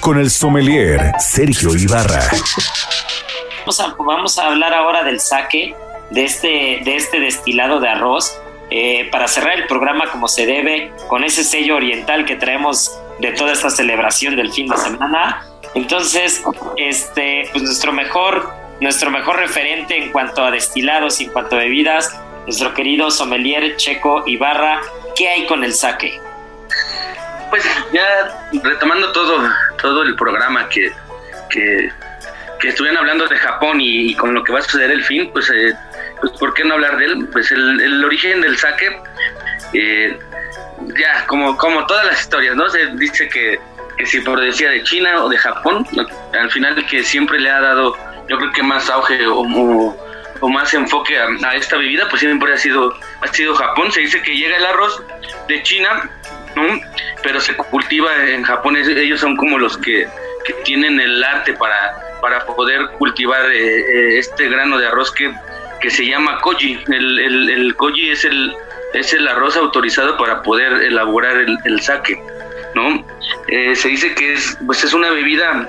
Con el sommelier Sergio Ibarra. Vamos a, hablar ahora del saque, de este, de este destilado de arroz. Eh, para cerrar el programa como se debe, con ese sello oriental que traemos de toda esta celebración del fin de semana. Entonces, este, pues nuestro mejor, nuestro mejor referente en cuanto a destilados y en cuanto a bebidas, nuestro querido sommelier Checo Ibarra, ¿qué hay con el saque? Pues ya retomando todo, todo el programa que, que, estuvieron hablando de Japón y, con lo que va a suceder el fin, pues, eh, pues ¿por qué no hablar de él? Pues el, origen del sake, eh, ya, como, como todas las historias, ¿no? Se dice que, que si decía de China o de Japón, al final que siempre le ha dado, yo creo que más auge o, o, más enfoque a, a, esta bebida, pues siempre ha sido, ha sido Japón. Se dice que llega el arroz de China pero se cultiva en Japón, ellos son como los que, tienen el arte para, para poder cultivar eh, eh, este grano de arroz que, que se llama koji. El, el, koji es el, es el arroz autorizado para poder elaborar el, el sake, ¿no? Eh, se dice que es, pues es una bebida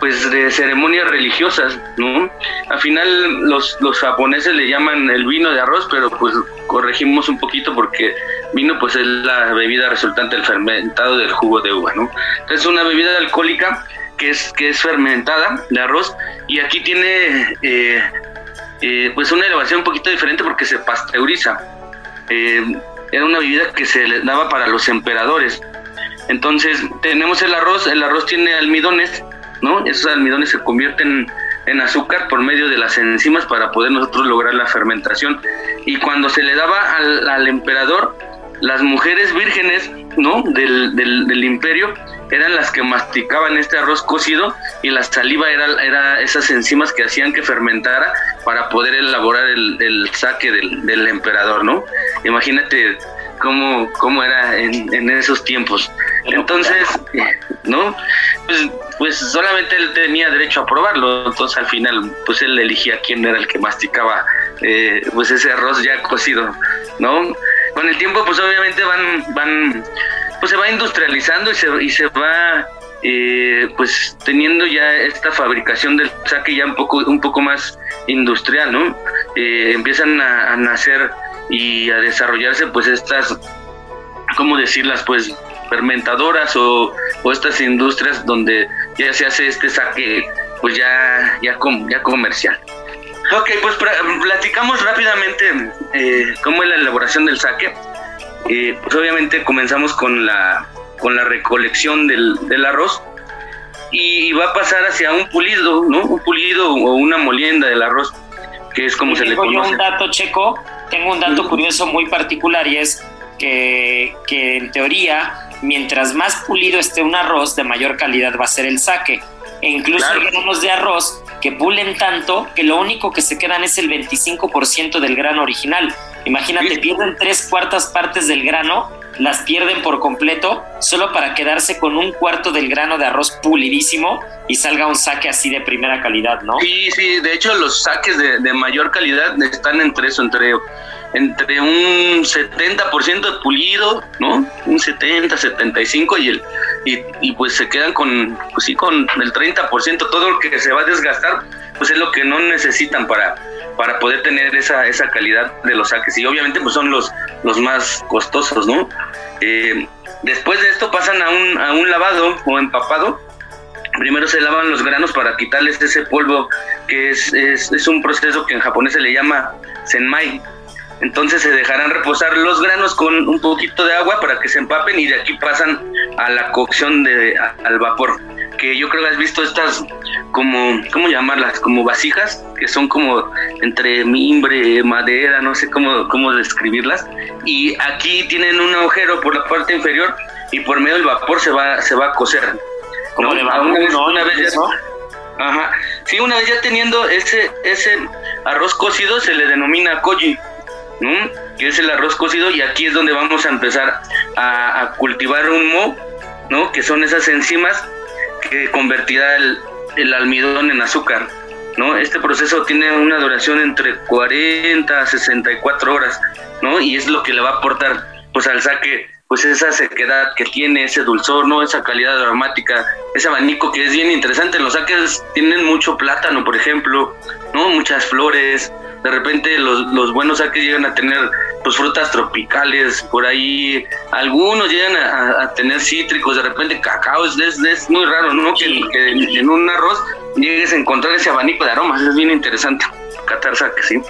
pues de ceremonias religiosas, ¿no? Al final los, los japoneses le llaman el vino de arroz, pero pues corregimos un poquito porque vino pues es la bebida resultante del fermentado del jugo de uva, ¿no? Entonces es una bebida alcohólica que es, que es fermentada de arroz y aquí tiene eh, eh, pues una elevación un poquito diferente porque se pasteuriza. Eh, era una bebida que se daba para los emperadores. Entonces tenemos el arroz, el arroz tiene almidones, ¿no? Esos almidones se convierten en azúcar por medio de las enzimas para poder nosotros lograr la fermentación. Y cuando se le daba al, emperador, las mujeres vírgenes ¿no? Del, del, imperio eran las que masticaban este arroz cocido y la saliva era, era esas enzimas que hacían que fermentara para poder elaborar el, el saque del, del emperador, ¿no? Imagínate cómo, cómo era en, en esos tiempos. Entonces, ¿no? Pues, pues solamente él tenía derecho a probarlo, entonces al final, pues él elegía quién era el que masticaba eh, pues ese arroz ya cocido, ¿no? con el tiempo pues obviamente van, van, pues se va industrializando y se, y se va eh, pues teniendo ya esta fabricación del saque ya un poco, un poco más industrial, ¿no? Eh, empiezan a, nacer y a desarrollarse pues estas, ¿cómo decirlas? Pues fermentadoras o, o estas industrias donde ya se hace este saque pues ya, ya, ya comercial. Ok, pues platicamos rápidamente eh, cómo es la elaboración del saque. Eh, pues obviamente comenzamos con la, con la recolección del, del arroz y va a pasar hacia un pulido, ¿no? Un pulido o una molienda del arroz, que es como se le conoce. Yo un dato checo, tengo un dato curioso muy particular y es que, que en teoría, mientras más pulido esté un arroz, de mayor calidad va a ser el saque. E incluso hay granos de arroz que pulen tanto que lo único que se quedan es el 25% del grano original. Imagínate, pierden tres cuartas partes del grano, las pierden por completo, solo para quedarse con un cuarto del grano de arroz pulidísimo y salga un saque así de primera calidad, ¿no? Sí, sí, de hecho los saques de, de mayor calidad están entre eso, entre entre un 70% de pulido, ¿no? Un 70, 75 y el y, y, pues se quedan con pues sí con el 30%, todo lo que se va a desgastar, pues es lo que no necesitan para para poder tener esa, esa calidad de los saques y obviamente pues son los los más costosos, ¿no? Eh, después de esto pasan a un, a un lavado o empapado primero se lavan los granos para quitarles ese polvo que es, es, es un proceso que en japonés se le llama senmai entonces se dejarán reposar los granos con un poquito de agua para que se empapen y de aquí pasan a la cocción de, al vapor. Que yo creo que has visto estas como, ¿cómo llamarlas? Como vasijas, que son como entre mimbre, madera, no sé cómo, cómo describirlas. Y aquí tienen un agujero por la parte inferior y por medio del vapor se va, se va a cocer. Como de una vez, una vez Ajá. Sí, una vez ya teniendo ese, ese arroz cocido se le denomina koji que es el arroz cocido, y aquí es donde vamos a empezar a, cultivar un mo, ¿no? que son esas enzimas que convertirá el, el, almidón en azúcar. ¿no? Este proceso tiene una duración entre 40 a 64 horas, ¿no? y es lo que le va a aportar pues, al saque pues esa sequedad que tiene, ese dulzor, ¿no? Esa calidad aromática, ese abanico que es bien interesante. Los saques tienen mucho plátano, por ejemplo, ¿no? Muchas flores, de repente los, los buenos saques llegan a tener pues frutas tropicales, por ahí algunos llegan a, tener cítricos, de repente cacao, es, es, muy raro, ¿no? Que, en un arroz llegues a encontrar ese abanico de aromas, es bien interesante, catar saques, sí.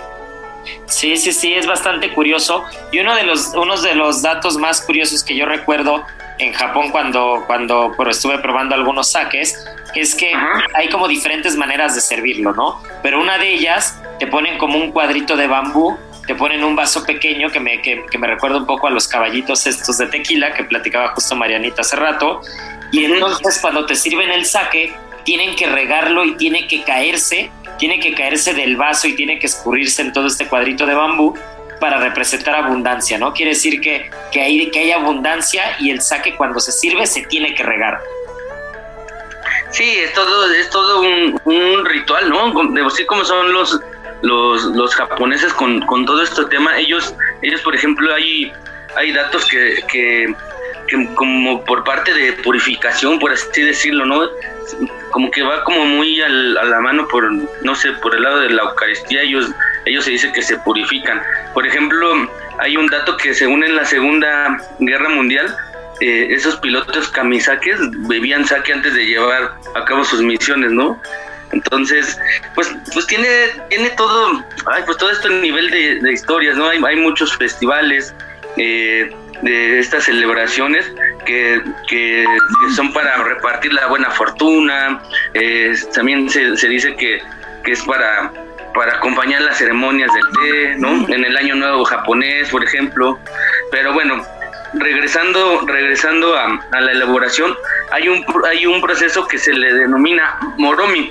Sí, sí, sí, es bastante curioso. Y uno de los, unos de los datos más curiosos que yo recuerdo en Japón cuando, cuando estuve probando algunos saques es que hay como diferentes maneras de servirlo, ¿no? Pero una de ellas te ponen como un cuadrito de bambú, te ponen un vaso pequeño que me, que, me recuerda un poco a los caballitos estos de tequila que platicaba justo Marianita hace rato. Y entonces cuando te sirven el saque, tienen que regarlo y tiene que caerse, tiene que caerse del vaso y tiene que escurrirse en todo este cuadrito de bambú para representar abundancia, ¿no? Quiere decir que, que, hay, que hay abundancia y el saque cuando se sirve se tiene que regar. Sí, es todo, es todo un, ritual, ¿no? De así como son los, los, los japoneses con, con, todo este tema, ellos, ellos por ejemplo, hay, hay datos que, que, como por parte de purificación, por así decirlo, ¿no? Como que va como muy a la mano por, no sé, por el lado de la Eucaristía, ellos, ellos se dice que se purifican. Por ejemplo, hay un dato que según en la Segunda Guerra Mundial, eh, esos pilotos camisaques bebían saque antes de llevar a cabo sus misiones, ¿no? Entonces, pues, pues tiene, tiene todo, ay, pues todo esto nivel de, historias, ¿no? Hay, hay muchos festivales eh, de estas celebraciones que, que, son para repartir la buena fortuna. Eh, también se, se dice que, que es para para acompañar las ceremonias del té, ¿no? En el año nuevo japonés, por ejemplo. Pero bueno, regresando, regresando a, la elaboración, hay un, hay un proceso que se le denomina moromi.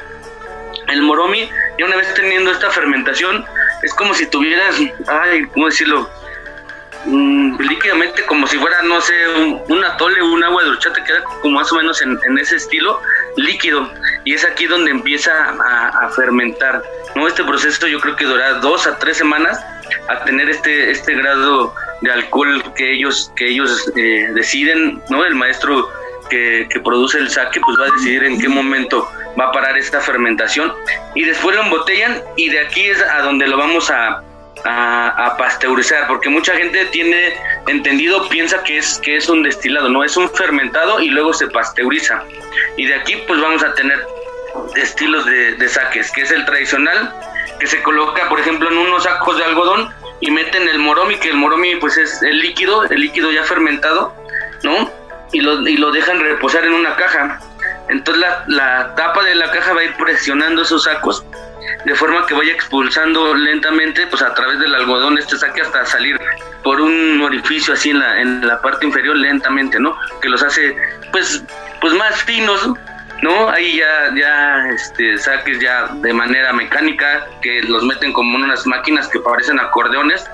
El moromi, ya una vez teniendo esta fermentación, es como si tuvieras, ay, ¿cómo decirlo? Mm, líquidamente como si fuera, no sé, un, atole o un agua de horchata, queda como más o menos en, ese estilo, líquido. Y es aquí donde empieza a, fermentar. ¿no? Este proceso yo creo que dura dos a tres semanas a tener este, este grado de alcohol que ellos, que ellos eh, deciden, ¿no? El maestro que, que, produce el saque pues va a decidir en qué momento va a parar esta fermentación y después lo embotellan y de aquí es a donde lo vamos a, a, pasteurizar, porque mucha gente tiene entendido, piensa que es, que es un destilado, no, es un fermentado y luego se pasteuriza. Y de aquí pues vamos a tener estilos de, de saques, que es el tradicional, que se coloca, por ejemplo, en unos sacos de algodón y meten el moromi, que el moromi pues es el líquido, el líquido ya fermentado, ¿no? Y lo, y lo dejan reposar en una caja. Entonces la, la tapa de la caja va a ir presionando esos sacos de forma que vaya expulsando lentamente, pues a través del algodón este saque hasta salir por un orificio así en la, en la parte inferior lentamente, ¿no? Que los hace pues, pues más finos, ¿no? Ahí ya, ya este, saques ya de manera mecánica, que los meten como en unas máquinas que parecen acordeones,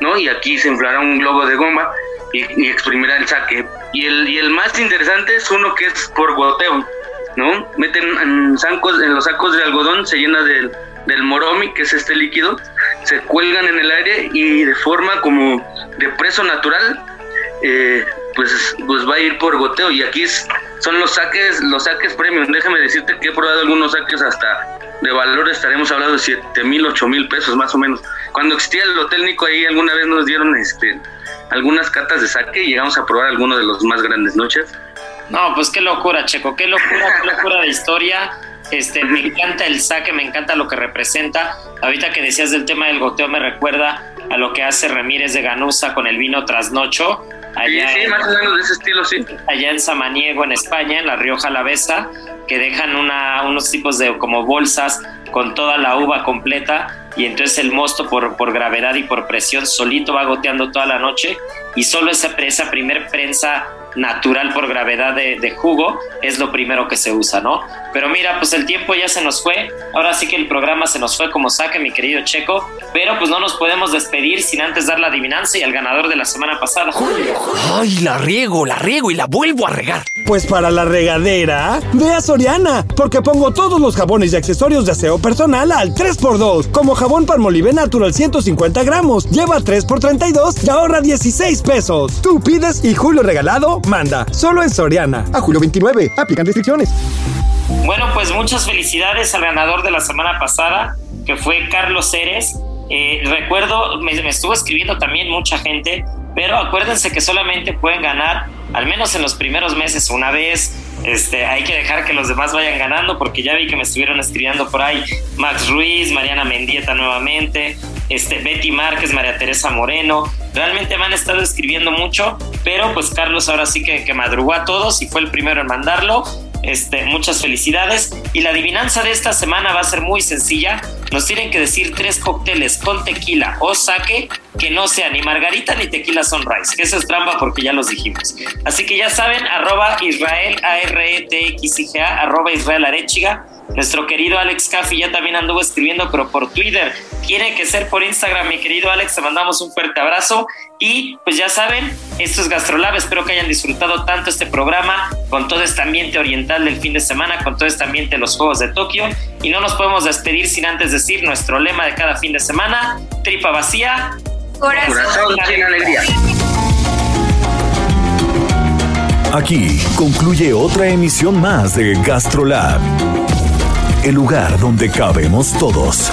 ¿no? Y aquí se inflará un globo de goma y, exprimirá el saque. Y el, y el más interesante es uno que es por goteo, ¿no? Meten en, en los sacos de algodón, se llena del, del moromi, que es este líquido, se cuelgan en el aire y de forma como de preso natural, eh, pues, pues va a ir por goteo. Y aquí son los saques, los saques premium. Déjame decirte que he probado algunos saques hasta de valor, estaremos hablando de 7 mil, 8 mil pesos más o menos. Cuando existía el hotel Nico ahí alguna vez nos dieron este algunas catas de saque y llegamos a probar algunos de los más grandes noches. No, pues qué locura, Checo, qué locura, qué locura de historia. Este, me encanta el saque, me encanta lo que representa. Ahorita que decías del tema del goteo me recuerda a lo que hace Ramírez de Ganusa con el vino Trasnocho. Allá sí, más o menos de ese estilo, sí. Allá en Samaniego, en España, en la Rioja Alavesa, que dejan una, unos tipos de como bolsas con toda la uva completa y entonces el mosto por, por gravedad y por presión solito va goteando toda la noche y solo esa, esa primer prensa natural por gravedad de, jugo es lo primero que se usa, ¿no? Pero mira, pues el tiempo ya se nos fue, ahora sí que el programa se nos fue como saque, mi querido Checo, pero pues no nos podemos despedir sin antes dar la adivinanza y al ganador de la semana pasada. ¡Ay, la riego, la riego y la vuelvo a regar! Pues para la regadera, ve a Soriana, porque pongo todos los jabones y accesorios de aseo personal al 3x2, como jabón Palmolive Natural 150 gramos, lleva 3x32 y ahorra 16 pesos. Tú pides y Julio regalado manda. Solo en Soriana. A julio 29. Aplican restricciones. Bueno, pues muchas felicidades al ganador de la semana pasada, que fue Carlos Ceres. Eh, recuerdo, me, me estuvo escribiendo también mucha gente, pero acuérdense que solamente pueden ganar, al menos en los primeros meses, una vez. Este, hay que dejar que los demás vayan ganando porque ya vi que me estuvieron escribiendo por ahí Max Ruiz, Mariana Mendieta nuevamente, este, Betty Márquez, María Teresa Moreno. Realmente me han estado escribiendo mucho, pero pues Carlos ahora sí que, que madrugó a todos y fue el primero en mandarlo. Este, muchas felicidades. Y la adivinanza de esta semana va a ser muy sencilla. Nos tienen que decir tres cócteles con tequila o sake que no sean ni margarita ni tequila sunrise, eso es trampa porque ya los dijimos. Así que ya saben, arroba Israel, A R E T X I G A, arroba Israel Arechiga nuestro querido Alex Caffi ya también anduvo escribiendo, pero por Twitter. Tiene que ser por Instagram, mi querido Alex. Te mandamos un fuerte abrazo. Y pues ya saben, esto es Gastrolab. Espero que hayan disfrutado tanto este programa con todo este ambiente oriental del fin de semana, con todo este ambiente de los Juegos de Tokio. Y no nos podemos despedir sin antes decir nuestro lema de cada fin de semana: tripa vacía, corazón, corazón sin alegría. Aquí concluye otra emisión más de Gastrolab el lugar donde cabemos todos.